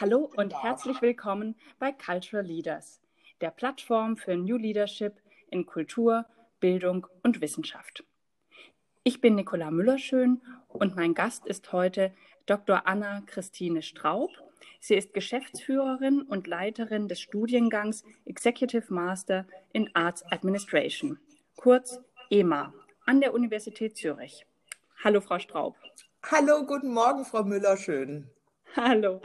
Hallo und herzlich willkommen bei Cultural Leaders, der Plattform für New Leadership in Kultur, Bildung und Wissenschaft. Ich bin Nicola Müllerschön und mein Gast ist heute Dr. Anna Christine Straub. Sie ist Geschäftsführerin und Leiterin des Studiengangs Executive Master in Arts Administration, kurz EMA, an der Universität Zürich. Hallo, Frau Straub. Hallo, guten Morgen, Frau Müllerschön. Hallo.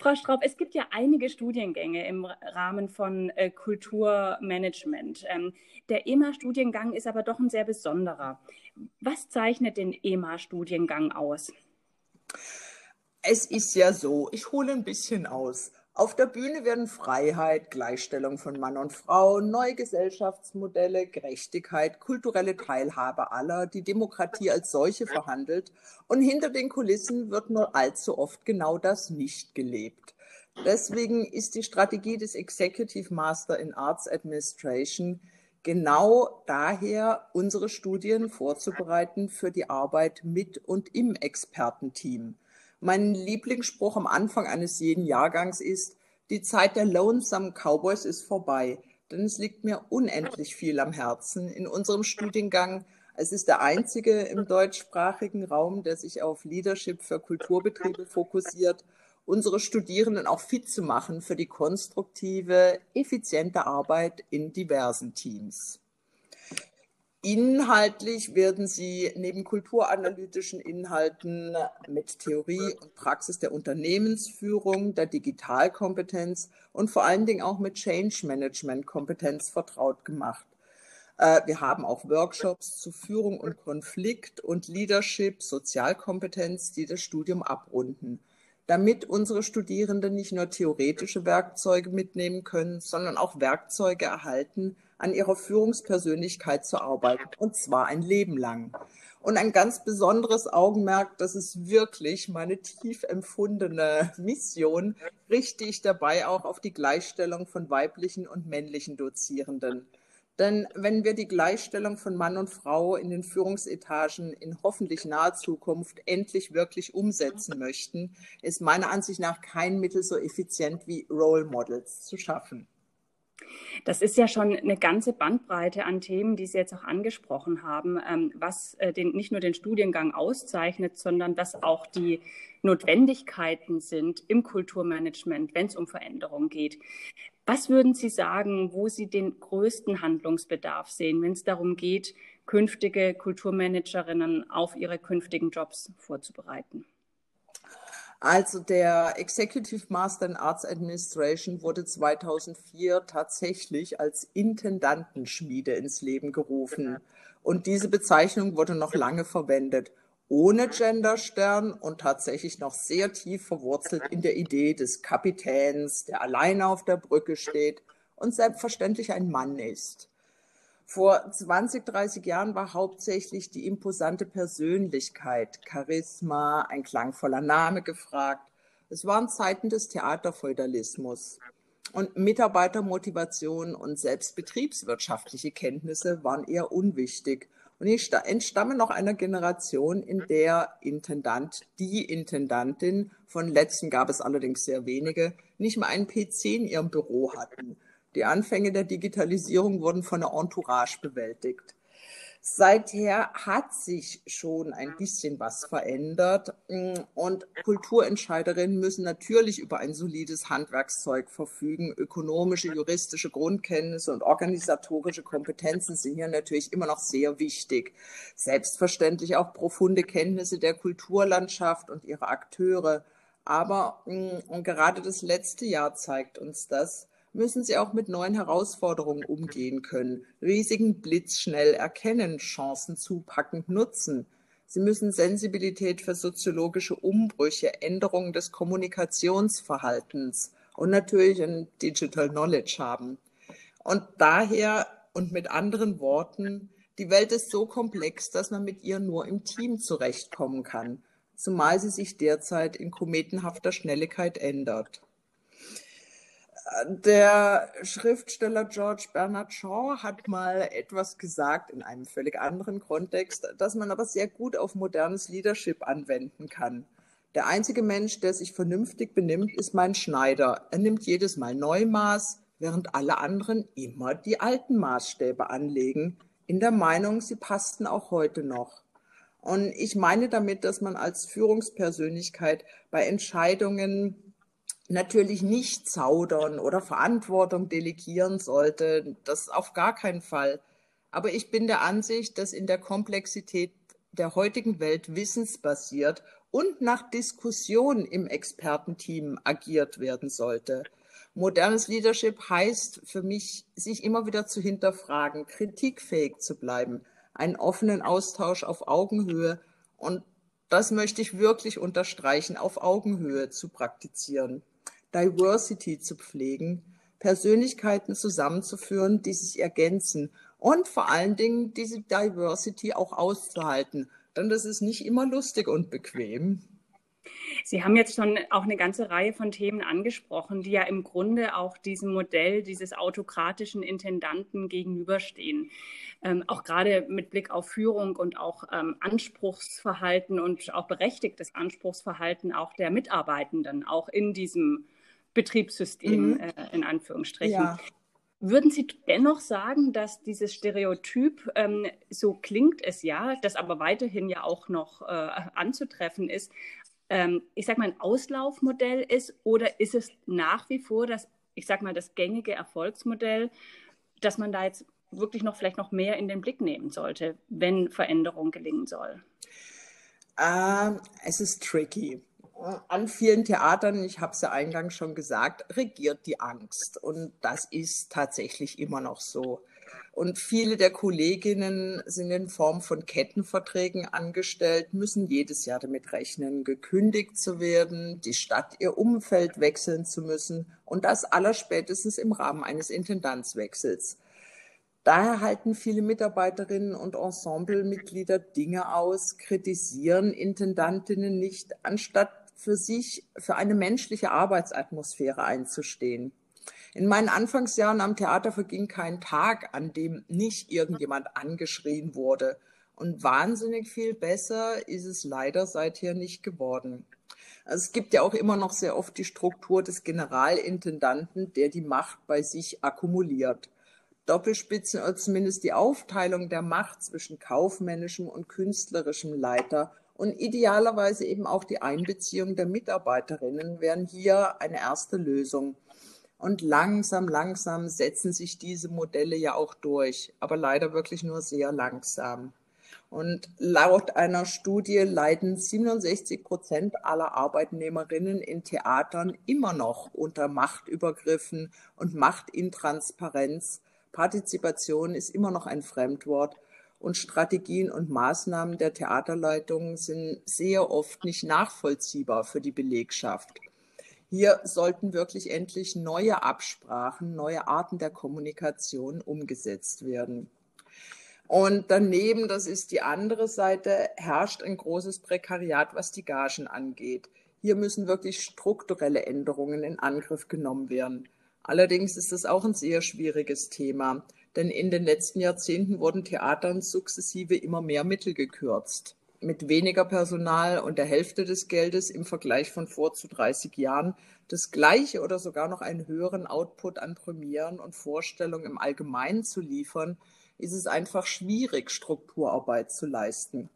Frau Straub, es gibt ja einige Studiengänge im Rahmen von äh, Kulturmanagement. Ähm, der EMA-Studiengang ist aber doch ein sehr besonderer. Was zeichnet den EMA-Studiengang aus? Es ist ja so, ich hole ein bisschen aus. Auf der Bühne werden Freiheit, Gleichstellung von Mann und Frau, neue Gesellschaftsmodelle, Gerechtigkeit, kulturelle Teilhabe aller, die Demokratie als solche verhandelt. Und hinter den Kulissen wird nur allzu oft genau das nicht gelebt. Deswegen ist die Strategie des Executive Master in Arts Administration genau daher, unsere Studien vorzubereiten für die Arbeit mit und im Expertenteam. Mein Lieblingsspruch am Anfang eines jeden Jahrgangs ist, die Zeit der Lonesome Cowboys ist vorbei, denn es liegt mir unendlich viel am Herzen in unserem Studiengang. Es ist der einzige im deutschsprachigen Raum, der sich auf Leadership für Kulturbetriebe fokussiert, unsere Studierenden auch fit zu machen für die konstruktive, effiziente Arbeit in diversen Teams. Inhaltlich werden Sie neben kulturanalytischen Inhalten mit Theorie und Praxis der Unternehmensführung, der Digitalkompetenz und vor allen Dingen auch mit Change Management Kompetenz vertraut gemacht. Äh, wir haben auch Workshops zu Führung und Konflikt und Leadership, Sozialkompetenz, die das Studium abrunden, damit unsere Studierenden nicht nur theoretische Werkzeuge mitnehmen können, sondern auch Werkzeuge erhalten, an ihrer Führungspersönlichkeit zu arbeiten, und zwar ein Leben lang. Und ein ganz besonderes Augenmerk, das ist wirklich meine tief empfundene Mission, richte ich dabei auch auf die Gleichstellung von weiblichen und männlichen Dozierenden. Denn wenn wir die Gleichstellung von Mann und Frau in den Führungsetagen in hoffentlich naher Zukunft endlich wirklich umsetzen möchten, ist meiner Ansicht nach kein Mittel so effizient wie Role Models zu schaffen. Das ist ja schon eine ganze Bandbreite an Themen, die Sie jetzt auch angesprochen haben, ähm, was äh, den, nicht nur den Studiengang auszeichnet, sondern was auch die Notwendigkeiten sind im Kulturmanagement, wenn es um Veränderung geht. Was würden Sie sagen, wo Sie den größten Handlungsbedarf sehen, wenn es darum geht, künftige Kulturmanagerinnen auf ihre künftigen Jobs vorzubereiten? Also der Executive Master in Arts Administration wurde 2004 tatsächlich als Intendantenschmiede ins Leben gerufen. Und diese Bezeichnung wurde noch lange verwendet, ohne Genderstern und tatsächlich noch sehr tief verwurzelt in der Idee des Kapitäns, der alleine auf der Brücke steht und selbstverständlich ein Mann ist. Vor 20, 30 Jahren war hauptsächlich die imposante Persönlichkeit, Charisma, ein klangvoller Name gefragt. Es waren Zeiten des Theaterfeudalismus. Und Mitarbeitermotivation und selbstbetriebswirtschaftliche Kenntnisse waren eher unwichtig. Und ich entstamme noch einer Generation, in der Intendant, die Intendantin, von letzten gab es allerdings sehr wenige, nicht mal einen PC in ihrem Büro hatten. Die Anfänge der Digitalisierung wurden von der Entourage bewältigt. Seither hat sich schon ein bisschen was verändert und Kulturentscheiderinnen müssen natürlich über ein solides Handwerkszeug verfügen. Ökonomische, juristische Grundkenntnisse und organisatorische Kompetenzen sind hier natürlich immer noch sehr wichtig. Selbstverständlich auch profunde Kenntnisse der Kulturlandschaft und ihrer Akteure. Aber und gerade das letzte Jahr zeigt uns das, müssen sie auch mit neuen Herausforderungen umgehen können, Risiken blitzschnell erkennen, Chancen zupackend nutzen. Sie müssen Sensibilität für soziologische Umbrüche, Änderungen des Kommunikationsverhaltens und natürlich ein Digital Knowledge haben. Und daher und mit anderen Worten, die Welt ist so komplex, dass man mit ihr nur im Team zurechtkommen kann, zumal sie sich derzeit in kometenhafter Schnelligkeit ändert. Der Schriftsteller George Bernard Shaw hat mal etwas gesagt in einem völlig anderen Kontext, das man aber sehr gut auf modernes Leadership anwenden kann. Der einzige Mensch, der sich vernünftig benimmt, ist mein Schneider. Er nimmt jedes Mal Neumaß, während alle anderen immer die alten Maßstäbe anlegen, in der Meinung, sie passten auch heute noch. Und ich meine damit, dass man als Führungspersönlichkeit bei Entscheidungen natürlich nicht zaudern oder Verantwortung delegieren sollte. Das auf gar keinen Fall. Aber ich bin der Ansicht, dass in der Komplexität der heutigen Welt wissensbasiert und nach Diskussion im Expertenteam agiert werden sollte. Modernes Leadership heißt für mich, sich immer wieder zu hinterfragen, kritikfähig zu bleiben, einen offenen Austausch auf Augenhöhe und das möchte ich wirklich unterstreichen, auf Augenhöhe zu praktizieren, Diversity zu pflegen, Persönlichkeiten zusammenzuführen, die sich ergänzen und vor allen Dingen diese Diversity auch auszuhalten. Denn das ist nicht immer lustig und bequem. Sie haben jetzt schon auch eine ganze Reihe von Themen angesprochen, die ja im Grunde auch diesem Modell dieses autokratischen Intendanten gegenüberstehen. Ähm, auch gerade mit Blick auf Führung und auch ähm, Anspruchsverhalten und auch berechtigtes Anspruchsverhalten auch der Mitarbeitenden, auch in diesem Betriebssystem mhm. äh, in Anführungsstrichen. Ja. Würden Sie dennoch sagen, dass dieses Stereotyp, ähm, so klingt es ja, das aber weiterhin ja auch noch äh, anzutreffen ist, ähm, ich sage mal, ein Auslaufmodell ist oder ist es nach wie vor das, ich sage mal, das gängige Erfolgsmodell, dass man da jetzt wirklich noch vielleicht noch mehr in den Blick nehmen sollte, wenn Veränderung gelingen soll? Ähm, es ist tricky an vielen Theatern, ich habe es ja eingangs schon gesagt, regiert die Angst. Und das ist tatsächlich immer noch so. Und viele der Kolleginnen sind in Form von Kettenverträgen angestellt, müssen jedes Jahr damit rechnen, gekündigt zu werden, die Stadt ihr Umfeld wechseln zu müssen und das allerspätestens im Rahmen eines Intendanzwechsels. Daher halten viele Mitarbeiterinnen und Ensemblemitglieder Dinge aus, kritisieren Intendantinnen nicht, anstatt für sich, für eine menschliche Arbeitsatmosphäre einzustehen. In meinen Anfangsjahren am Theater verging kein Tag, an dem nicht irgendjemand angeschrien wurde. Und wahnsinnig viel besser ist es leider seither nicht geworden. Es gibt ja auch immer noch sehr oft die Struktur des Generalintendanten, der die Macht bei sich akkumuliert. Doppelspitzen oder zumindest die Aufteilung der Macht zwischen kaufmännischem und künstlerischem Leiter und idealerweise eben auch die Einbeziehung der Mitarbeiterinnen wären hier eine erste Lösung. Und langsam, langsam setzen sich diese Modelle ja auch durch, aber leider wirklich nur sehr langsam. Und laut einer Studie leiden 67 Prozent aller Arbeitnehmerinnen in Theatern immer noch unter Machtübergriffen und Machtintransparenz. Partizipation ist immer noch ein Fremdwort und Strategien und Maßnahmen der Theaterleitungen sind sehr oft nicht nachvollziehbar für die Belegschaft. Hier sollten wirklich endlich neue Absprachen, neue Arten der Kommunikation umgesetzt werden. Und daneben, das ist die andere Seite, herrscht ein großes Prekariat, was die Gagen angeht. Hier müssen wirklich strukturelle Änderungen in Angriff genommen werden. Allerdings ist es auch ein sehr schwieriges Thema denn in den letzten Jahrzehnten wurden Theatern sukzessive immer mehr Mittel gekürzt. Mit weniger Personal und der Hälfte des Geldes im Vergleich von vor zu 30 Jahren das gleiche oder sogar noch einen höheren Output an Premieren und Vorstellungen im Allgemeinen zu liefern, ist es einfach schwierig, Strukturarbeit zu leisten.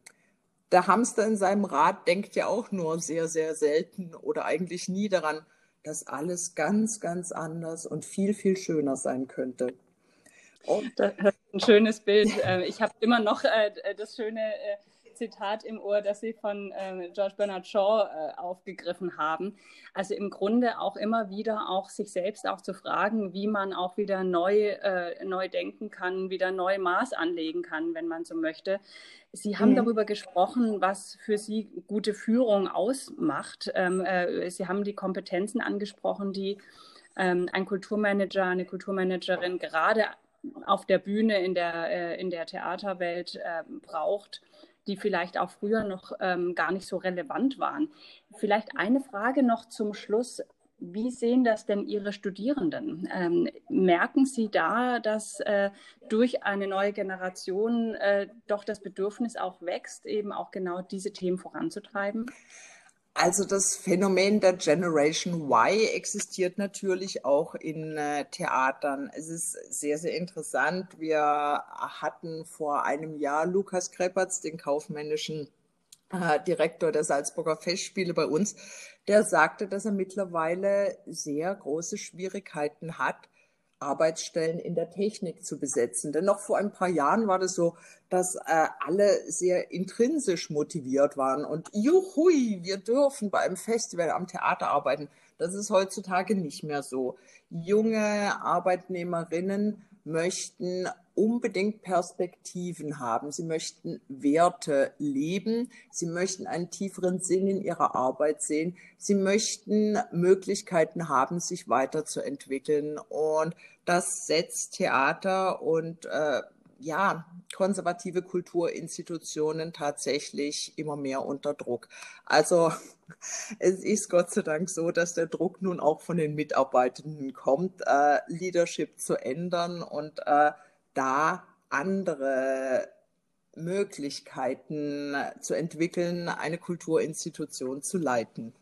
Der Hamster in seinem Rad denkt ja auch nur sehr, sehr selten oder eigentlich nie daran, dass alles ganz, ganz anders und viel, viel schöner sein könnte. Das ist ein schönes Bild. Äh, ich habe immer noch äh, das schöne äh, Zitat im Ohr, das Sie von George Bernard Shaw aufgegriffen haben. Also im Grunde auch immer wieder auch sich selbst auch zu fragen, wie man auch wieder neu, neu denken kann, wieder neu Maß anlegen kann, wenn man so möchte. Sie haben mhm. darüber gesprochen, was für Sie gute Führung ausmacht. Ähm, Sie haben die Kompetenzen angesprochen, die ähm, ein Kulturmanager, eine Kulturmanagerin gerade auf der Bühne in der, äh, in der Theaterwelt äh, braucht, die vielleicht auch früher noch ähm, gar nicht so relevant waren. Vielleicht eine Frage noch zum Schluss. Wie sehen das denn Ihre Studierenden? Ähm, merken Sie da, dass äh, durch eine neue Generation äh, doch das Bedürfnis auch wächst, eben auch genau diese Themen voranzutreiben? Also das Phänomen der Generation Y existiert natürlich auch in äh, Theatern. Es ist sehr, sehr interessant. Wir hatten vor einem Jahr Lukas Kreppertz, den kaufmännischen äh, Direktor der Salzburger Festspiele bei uns, der sagte, dass er mittlerweile sehr große Schwierigkeiten hat, Arbeitsstellen in der Technik zu besetzen. Denn noch vor ein paar Jahren war das so, dass äh, alle sehr intrinsisch motiviert waren und juhui, wir dürfen bei einem Festival am Theater arbeiten. Das ist heutzutage nicht mehr so. Junge Arbeitnehmerinnen möchten unbedingt Perspektiven haben. Sie möchten Werte leben. Sie möchten einen tieferen Sinn in ihrer Arbeit sehen. Sie möchten Möglichkeiten haben, sich weiterzuentwickeln. Und das setzt Theater und äh, ja, konservative Kulturinstitutionen tatsächlich immer mehr unter Druck. Also es ist Gott sei Dank so, dass der Druck nun auch von den Mitarbeitenden kommt, äh, Leadership zu ändern und äh, da andere Möglichkeiten zu entwickeln, eine Kulturinstitution zu leiten.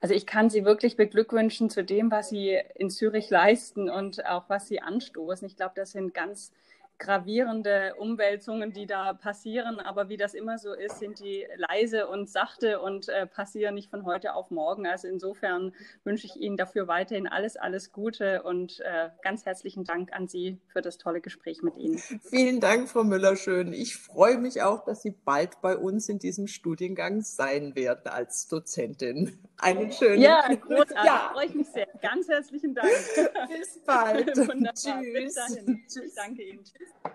Also ich kann Sie wirklich beglückwünschen zu dem, was Sie in Zürich leisten und auch was Sie anstoßen. Ich glaube, das sind ganz gravierende Umwälzungen, die da passieren. Aber wie das immer so ist, sind die leise und sachte und äh, passieren nicht von heute auf morgen. Also insofern wünsche ich Ihnen dafür weiterhin alles, alles Gute und äh, ganz herzlichen Dank an Sie für das tolle Gespräch mit Ihnen. Vielen Dank, Frau Müller-Schön. Ich freue mich auch, dass Sie bald bei uns in diesem Studiengang sein werden als Dozentin. Einen schönen Ja, großartig. Ja. Freue ich mich sehr. Ganz herzlichen Dank. Bis bald. Tschüss. Bis dahin. Tschüss. Ich danke Ihnen. Tschüss.